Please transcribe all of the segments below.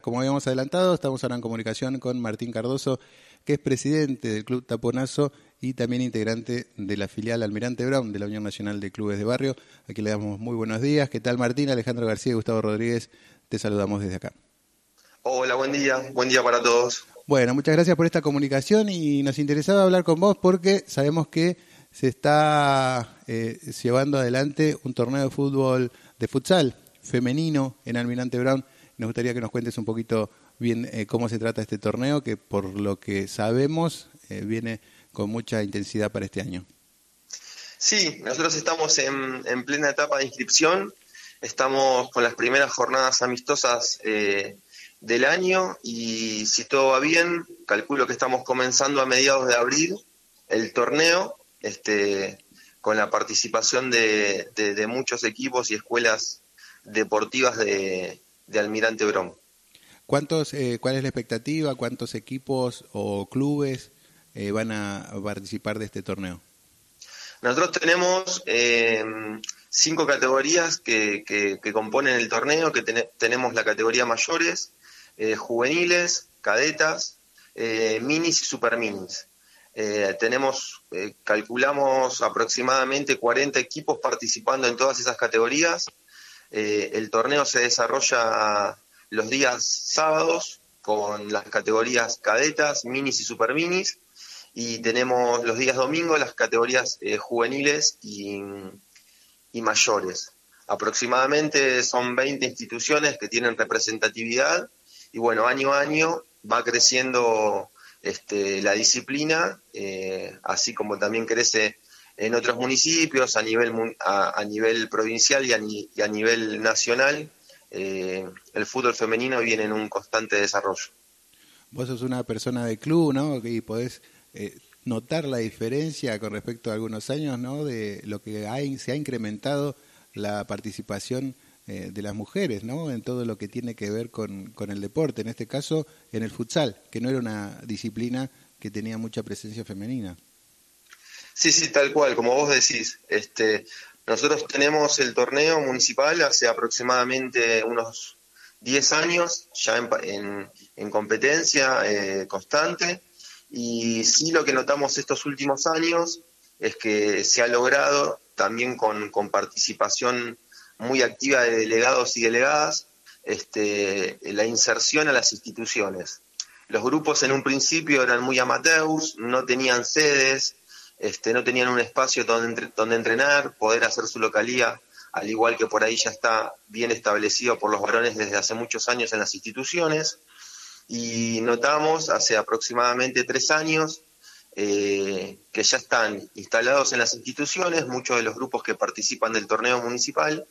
Como habíamos adelantado, estamos ahora en comunicación con Martín Cardoso, que es presidente del Club Taponazo y también integrante de la filial Almirante Brown de la Unión Nacional de Clubes de Barrio. Aquí le damos muy buenos días. ¿Qué tal Martín? Alejandro García y Gustavo Rodríguez, te saludamos desde acá. Hola, buen día. Buen día para todos. Bueno, muchas gracias por esta comunicación y nos interesaba hablar con vos porque sabemos que se está eh, llevando adelante un torneo de fútbol, de futsal femenino en Almirante Brown nos gustaría que nos cuentes un poquito bien eh, cómo se trata este torneo, que por lo que sabemos eh, viene con mucha intensidad para este año. Sí, nosotros estamos en, plena etapa de inscripción, estamos con las primeras jornadas amistosas eh, del año y si todo va bien, calculo que estamos comenzando a mediados de abril el torneo, este, con la participación de muchos equipos y escuelas deportivas de, de Almirante Brón. ¿Cuántos, eh, ¿Cuál es la expectativa? ¿Cuántos equipos o clubes eh, van a participar de este torneo? Nosotros tenemos eh, cinco categorías que, que, componen el torneo, que tenemos la categoría mayores, juveniles, cadetas, minis y super minis. tenemos, calculamos aproximadamente 40 equipos participando en todas esas categorías eh, el torneo se desarrolla los días sábados con las categorías cadetas, minis y super minis. Y tenemos los días domingos las categorías eh, juveniles y, mayores. Aproximadamente son 20 instituciones que tienen representatividad y bueno, año a año va creciendo este, la disciplina, eh, así como también crece en otros municipios, a nivel, a, nivel provincial y a, nivel nacional, eh, el fútbol femenino viene en un constante desarrollo. Vos sos una persona de club, ¿no? Y podés eh, notar la diferencia con respecto a algunos años, ¿no? De lo que se ha incrementado la participación eh, de las mujeres, ¿no? En todo lo que tiene que ver con, con el deporte, en este caso en el futsal, que no era una disciplina que tenía mucha presencia femenina. Sí, sí, tal cual, como vos decís. Este, nosotros tenemos el torneo municipal hace aproximadamente unos 10 años, ya en, en, competencia eh, constante, y sí lo que notamos estos últimos años es que se ha logrado también con, con participación muy activa de delegados y delegadas, este, la inserción a las instituciones. Los grupos en un principio eran muy amateurs, no tenían sedes, este, no tenían un espacio donde, entrenar, poder hacer su localía, al igual que por ahí ya está bien establecido por los varones desde hace muchos años en las instituciones. Y notamos hace aproximadamente tres años eh, que ya están instalados en las instituciones muchos de los grupos que participan del torneo municipal,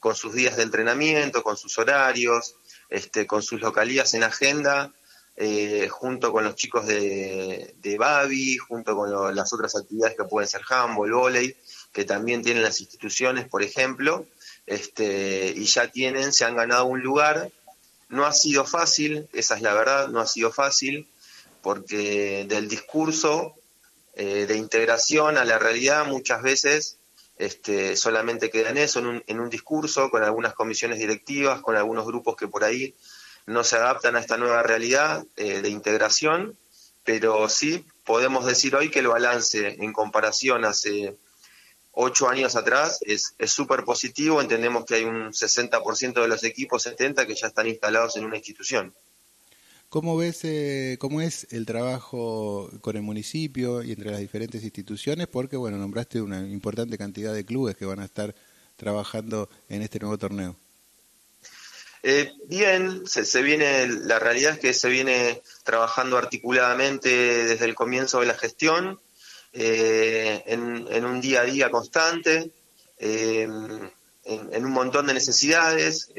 con sus días de entrenamiento, con sus horarios, este, con sus localías en agenda eh, junto con los chicos de, de Babi, junto con las otras actividades que pueden ser handball, volei, que también tienen las instituciones, por ejemplo, este, y ya tienen, se han ganado un lugar. No ha sido fácil, esa es la verdad, no ha sido fácil, porque del discurso eh, de integración a la realidad muchas veces este, solamente queda en eso, en un, en un discurso, con algunas comisiones directivas, con algunos grupos que por ahí no se adaptan a esta nueva realidad eh, de integración, pero sí podemos decir hoy que el balance en comparación hace ocho años atrás es súper positivo. Entendemos que hay un 60% de los equipos, 70, que ya están instalados en una institución. ¿Cómo ves, eh, cómo es el trabajo con el municipio y entre las diferentes instituciones? Porque, bueno, nombraste una importante cantidad de clubes que van a estar trabajando en este nuevo torneo. Eh, bien, se, viene, la realidad es que se viene trabajando articuladamente desde el comienzo de la gestión, eh, en, un día a día constante, eh, en, un montón de necesidades.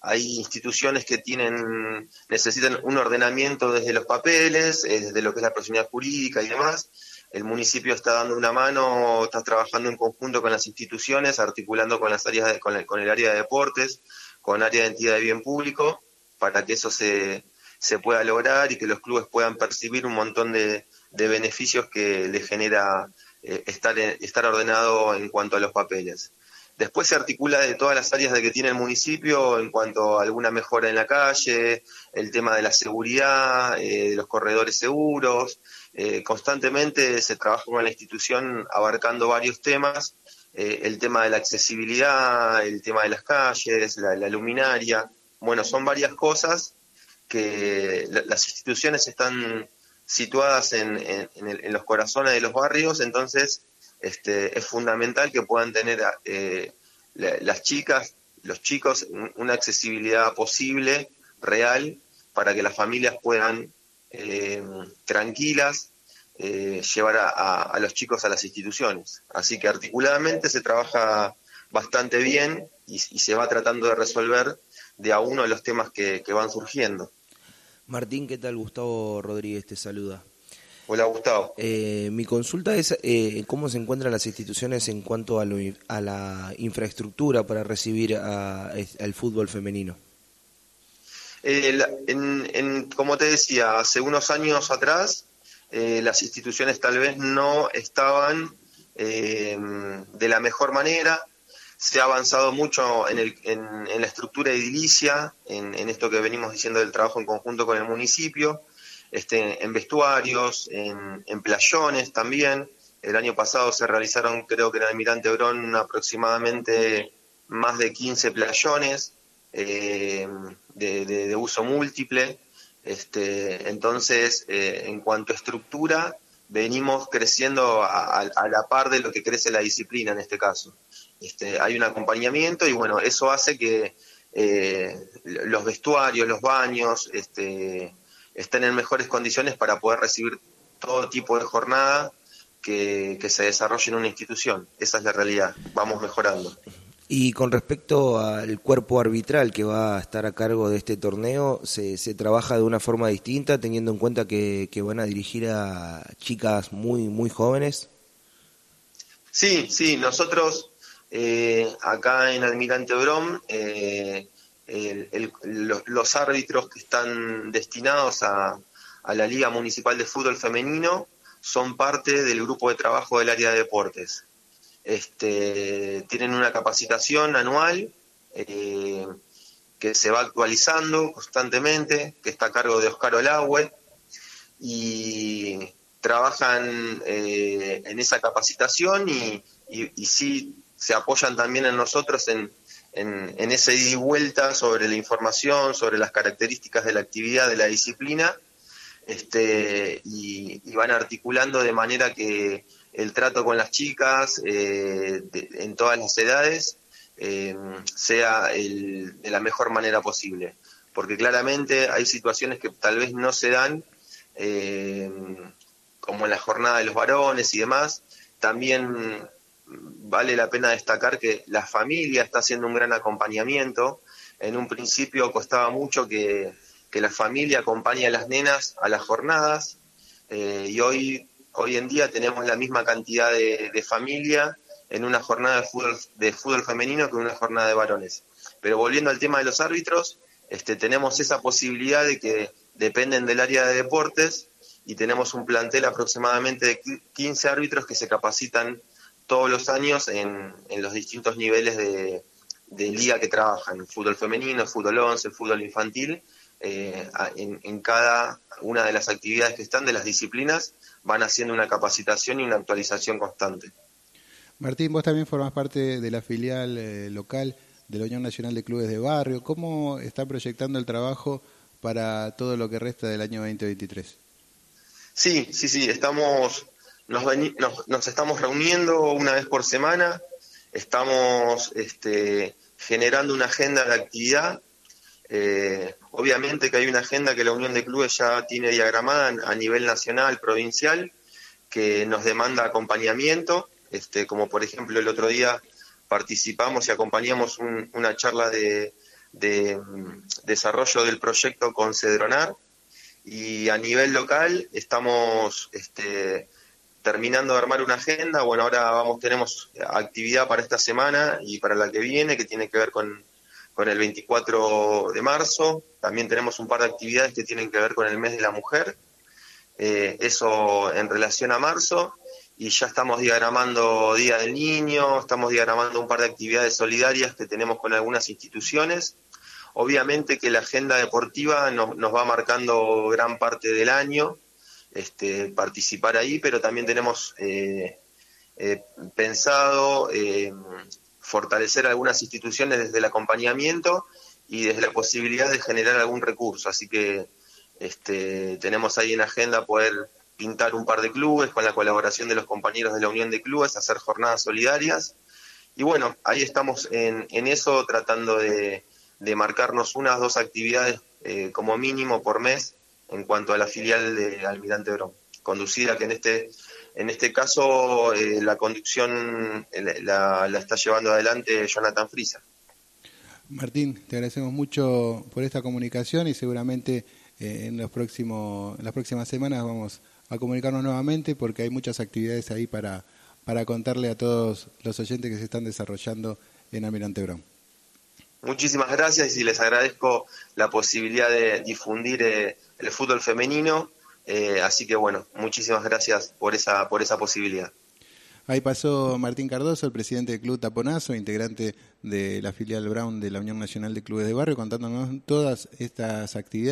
hay instituciones que tienen, necesitan un ordenamiento desde los papeles, desde lo que es la proximidad jurídica y demás. El municipio está dando una mano, está trabajando en conjunto con las instituciones, articulando con las áreas, con el área de deportes, con área de entidad de bien público para que eso se, se pueda lograr y que los clubes puedan percibir un montón de, beneficios que les genera eh, estar, estar ordenado en cuanto a los papeles. Después se articula de todas las áreas de que tiene el municipio en cuanto a alguna mejora en la calle, el tema de la seguridad, eh, de los corredores seguros. Eh, constantemente se trabaja con la institución abarcando varios temas, eh, el tema de la accesibilidad, el tema de las calles, la, luminaria. Bueno, son varias cosas que las instituciones están situadas en, en los corazones de los barrios, entonces este, es fundamental que puedan tener eh, las chicas, los chicos, una accesibilidad posible, real, para que las familias puedan eh, tranquilas eh, llevar a, los chicos a las instituciones. Así que articuladamente se trabaja bastante bien y, se va tratando de resolver de a uno de los temas que, que van surgiendo. Martín, ¿qué tal? Gustavo Rodríguez te saluda. Hola Gustavo. Eh, mi consulta es eh, cómo se encuentran las instituciones en cuanto a, la infraestructura para recibir al fútbol femenino. Eh, como te decía, hace unos años atrás las instituciones tal vez no estaban de la mejor manera. Se ha avanzado mucho en, la estructura edilicia, en, en esto que venimos diciendo del trabajo en conjunto con el municipio este, en vestuarios, en, playones también. El año pasado se realizaron, creo que en Almirante Brón, aproximadamente más de 15 playones eh, de, uso múltiple. Este, entonces, eh, en cuanto a estructura, venimos creciendo a, la par de lo que crece la disciplina en este caso. Este, hay un acompañamiento y bueno, eso hace que eh, los vestuarios, los baños, este, estén en mejores condiciones para poder recibir todo tipo de jornada que, se desarrolle en una institución. Esa es la realidad, vamos mejorando. Y con respecto al cuerpo arbitral que va a estar a cargo de este torneo, ¿se, trabaja de una forma distinta teniendo en cuenta que, van a dirigir a chicas muy, muy jóvenes? Sí, sí, nosotros eh, acá en Almirante Brom eh, los, árbitros que están destinados a, la Liga Municipal de Fútbol Femenino son parte del grupo de trabajo del área de deportes. Este, tienen una capacitación anual eh, que se va actualizando constantemente, que está a cargo de Oscar Olagüe, y trabajan eh, en esa capacitación y, y sí se apoyan también en nosotros en, en, ese ida y vuelta sobre la información, sobre las características de la actividad, de la disciplina, este, y, van articulando de manera que el trato con las chicas eh, en todas las edades eh, sea de la mejor manera posible. Porque claramente hay situaciones que tal vez no se dan, eh, como en la jornada de los varones y demás. También vale la pena destacar que la familia está haciendo un gran acompañamiento. En un principio costaba mucho que, la familia acompañe a las nenas a las jornadas y hoy, hoy en día tenemos la misma cantidad de, familia en una jornada de fútbol, de fútbol femenino que en una jornada de varones. Pero volviendo al tema de los árbitros, este, tenemos esa posibilidad de que dependen del área de deportes y tenemos un plantel aproximadamente de 15 árbitros que se capacitan todos los años en, los distintos niveles de, liga que trabajan, fútbol femenino, fútbol 11, fútbol infantil, eh, en, cada una de las actividades que están de las disciplinas van haciendo una capacitación y una actualización constante. Martín, vos también formas parte de la filial eh, local de la Unión Nacional de Clubes de Barrio. ¿Cómo está proyectando el trabajo para todo lo que resta del año 2023? Sí, sí, sí, estamos nos, estamos reuniendo una vez por semana, estamos este, generando una agenda de actividad. Eh, obviamente que hay una agenda que la Unión de Clubes ya tiene diagramada a nivel nacional, provincial, que nos demanda acompañamiento, este, como por ejemplo el otro día participamos y acompañamos una charla de, mm, desarrollo del proyecto con Cedronar y a nivel local estamos este, terminando de armar una agenda. Bueno, ahora vamos, tenemos actividad para esta semana y para la que viene, que tiene que ver con, el 24 de marzo. También tenemos un par de actividades que tienen que ver con el mes de la mujer. Eh, eso en relación a marzo. y ya estamos diagramando Día del Niño, estamos diagramando un par de actividades solidarias que tenemos con algunas instituciones. Obviamente que la agenda deportiva nos, va marcando gran parte del año, este, participar ahí, pero también tenemos eh, eh, pensado fortalecer algunas instituciones desde el acompañamiento y desde la posibilidad de generar algún recurso. Así que este, tenemos ahí en agenda poder pintar un par de clubes con la colaboración de los compañeros de la Unión de Clubes, hacer jornadas solidarias. Y bueno, ahí estamos en, eso tratando de, de, marcarnos unas dos actividades eh, como mínimo por mes en cuanto a la filial de Almirante Brón, conducida que en este en este caso eh, la conducción la, la, está llevando adelante Jonathan Frisa. Martín, te agradecemos mucho por esta comunicación y seguramente eh, en los próximos en las próximas semanas vamos a comunicarnos nuevamente porque hay muchas actividades ahí para, para contarle a todos los oyentes que se están desarrollando en Almirante Brown. Muchísimas gracias y les agradezco la posibilidad de difundir eh, el fútbol femenino. Eh, así que bueno, muchísimas gracias por esa, por esa posibilidad. Ahí pasó Martín Cardoso, el presidente del Club Taponazo, integrante de la filial Brown de la Unión Nacional de Clubes de Barrio, contándonos todas estas actividades.